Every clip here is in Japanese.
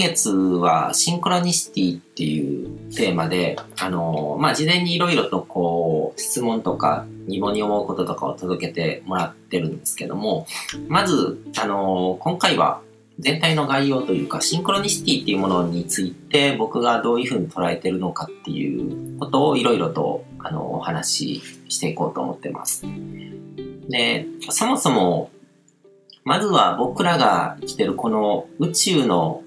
月はシンクロニシティっていうテーマで、あの、まあ、事前にいろいろとこう、質問とか疑問に思うこととかを届けてもらってるんですけども、まず、あの、今回は全体の概要というか、シンクロニシティっていうものについて僕がどういうふうに捉えてるのかっていうことをいろいろと、あの、お話ししていこうと思ってます。で、そもそも、まずは僕らが生きてるこの宇宙の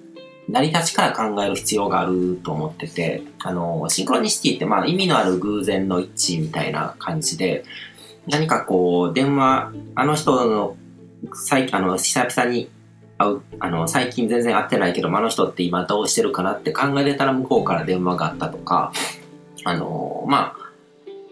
成り立ちから考える必要があると思ってて、あの、シンクロニシティってまあ意味のある偶然の一致みたいな感じで、何かこう、電話、あの人の、最近あの、久々に会う、あの、最近全然会ってないけど、あの人って今どうしてるかなって考えてたら向こうから電話があったとか、あの、まあ、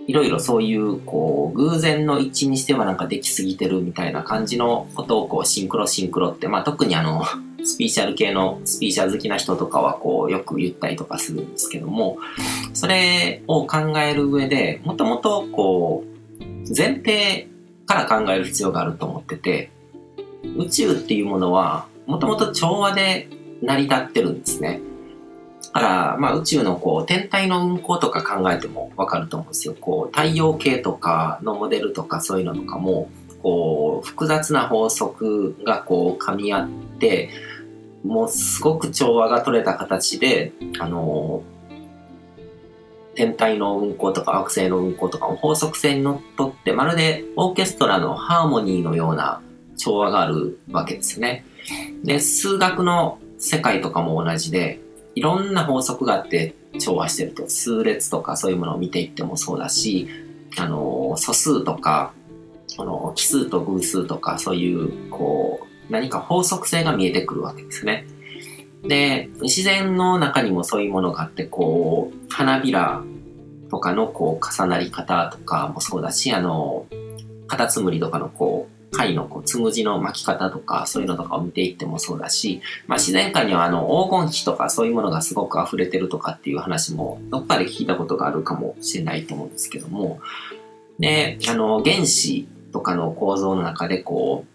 いろいろそういう、こう、偶然の一致にしてはなんかできすぎてるみたいな感じのことを、こう、シンクロシンクロって、まあ特にあの、スピーチャル系のスピーチャー好きな人とかはこうよく言ったりとかするんですけども、それを考える上で、もともとこう、前提から考える必要があると思ってて、宇宙っていうものは、もともと調和で成り立ってるんですね。だから、まあ宇宙のこう、天体の運行とか考えてもわかると思うんですよ。こう、太陽系とかのモデルとかそういうのとかも、こう、複雑な法則がこう、噛み合って、もうすごく調和が取れた形で、あの、天体の運行とか惑星の運行とかも法則性にのっとって、まるでオーケストラのハーモニーのような調和があるわけですね。で、数学の世界とかも同じで、いろんな法則があって調和してると、数列とかそういうものを見ていってもそうだし、あの、素数とか、この奇数と偶数とかそういう、こう、何か法則性が見えてくるわけですね。で、自然の中にもそういうものがあって、こう、花びらとかのこう重なり方とかもそうだし、あの、カタツムリとかのこう、貝のこうつむじの巻き方とか、そういうのとかを見ていってもそうだし、まあ自然界にはあの黄金比とかそういうものがすごく溢れてるとかっていう話もどっかで聞いたことがあるかもしれないと思うんですけども、で、あの原子とかの構造の中でこう、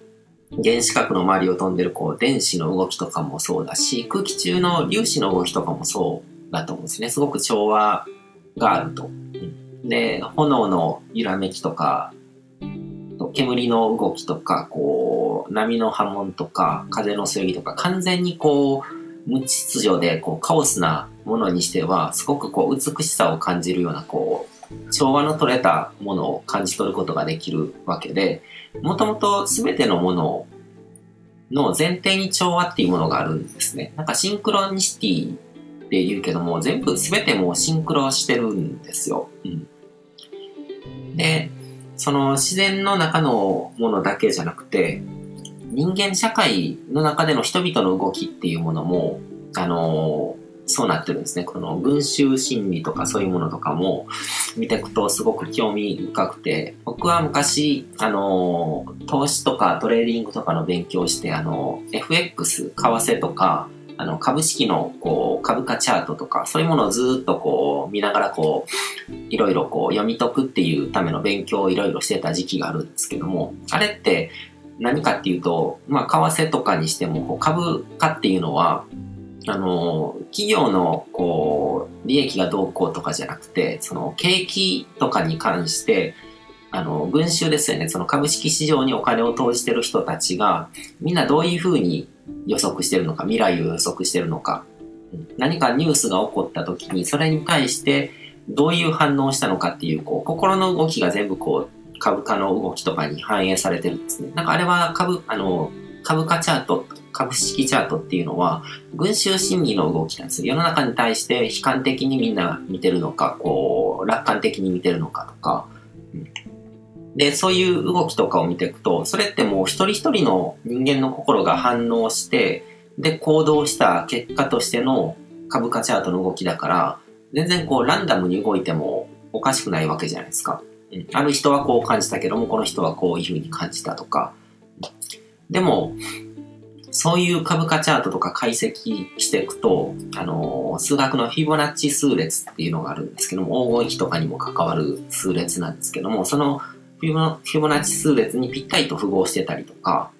原子核の周りを飛んでるこう電子の動きとかもそうだし、空気中の粒子の動きとかもそうだと思うんですね。すごく調和があると。で、炎の揺らめきとか、煙の動きとか、こう、波の波紋とか、風の水ぎとか、完全にこう、無秩序で、こう、カオスなものにしては、すごくこう、美しさを感じるような、こう、調和の取れたものを感じ取ることができるわけで、もともと全てのものの前提に調和っていうものがあるんですね。なんかシンクロニシティって言うけども、全部全てもうシンクロしてるんですよ。うん。で、その自然の中のものだけじゃなくて、人間社会の中での人々の動きっていうものも、あのそうなってるんですね。この群衆心理とかそういうものとかも見ていくとすごく興味深くて、僕は昔、あの、投資とかトレーディングとかの勉強して、あの、FX、為替とか、あの、株式の、こう、株価チャートとか、そういうものをずっとこう、見ながらこう、いろいろこう、読み解くっていうための勉強をいろいろしてた時期があるんですけども、あれって何かっていうと、まあ、為替とかにしても、こう株価っていうのは、あの、企業の、こう、利益がどうこうとかじゃなくて、その、景気とかに関して、あの、群衆ですよね。その株式市場にお金を投じてる人たちが、みんなどういうふうに予測してるのか、未来を予測してるのか、何かニュースが起こった時に、それに対してどういう反応をしたのかっていう、こう、心の動きが全部こう、株価の動きとかに反映されてるんですね。なんかあれは株、あの、株価チャート株式チャートっていうのは、群衆心理の動きなんです。世の中に対して悲観的にみんな見てるのか、こう、楽観的に見てるのかとか、で、そういう動きとかを見ていくと、それってもう一人一人の人間の心が反応して、で、行動した結果としての株価チャートの動きだから、全然こうランダムに動いてもおかしくないわけじゃないですか。うん、ある人はこう感じたけども、この人はこういうふうに感じたとか。でも、そういう株価チャートとか解析していくと、あの、数学のフィボナッチ数列っていうのがあるんですけども、黄金比とかにも関わる数列なんですけども、そのフィボナッチ数列にぴったりと符合してたりとか、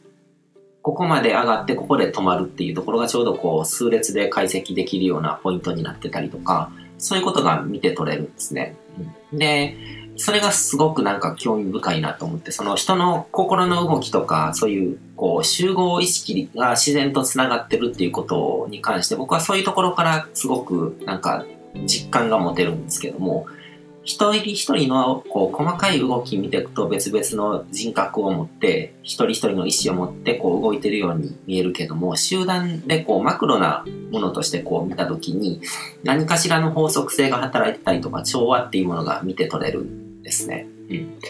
ここまで上がってここで止まるっていうところがちょうどこう数列で解析できるようなポイントになってたりとか、そういうことが見て取れるんですね。で、それがすごくなんか興味深いなと思って、その人の心の動きとか、そういうこう集合意識が自然と繋がってるっていうことに関して僕はそういうところからすごくなんか実感が持てるんですけども、一人一人のこう細かい動き見ていくと別々の人格を持って一人一人の意思を持ってこう動いてるように見えるけども集団でこうマクロなものとしてこう見た時に何かしらの法則性が働いてたりとか調和っていうものが見て取れる。ですね。うん。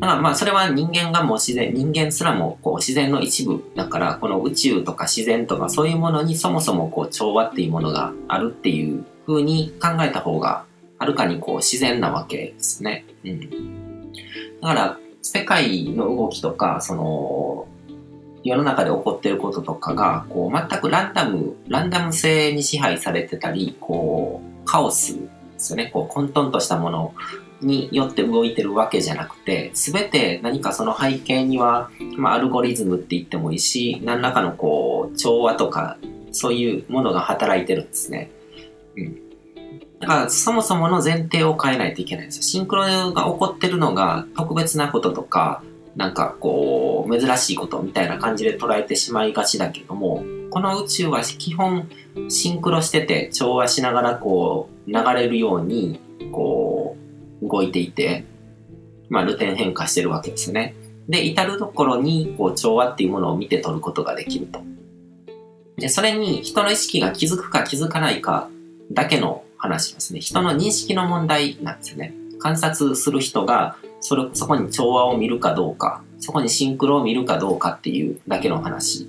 だからまあそれは人間がもう自然、人間すらもこう自然の一部だからこの宇宙とか自然とかそういうものにそもそもこう調和っていうものがあるっていう風に考えた方がはるかにこう自然なわけですね。うん。だから、世界の動きとか、その、世の中で起こってることとかが、こう、全くランダム、ランダム性に支配されてたり、こう、カオスですよね。こう、混沌としたものによって動いてるわけじゃなくて、すべて何かその背景には、まあ、アルゴリズムって言ってもいいし、何らかのこう、調和とか、そういうものが働いてるんですね。うん。だからそもそもの前提を変えないといけないんですよ。シンクロが起こってるのが特別なこととか、なんかこう、珍しいことみたいな感じで捉えてしまいがちだけども、この宇宙は基本シンクロしてて調和しながらこう流れるようにこう動いていて、まあルテン変化してるわけですね。で、至るところにこう調和っていうものを見て取ることができると。で、それに人の意識が気づくか気づかないかだけの話しますね。人の認識の問題なんですね。観察する人がそれそこに調和を見るかどうか、そこにシンクロを見るかどうかっていうだけの話。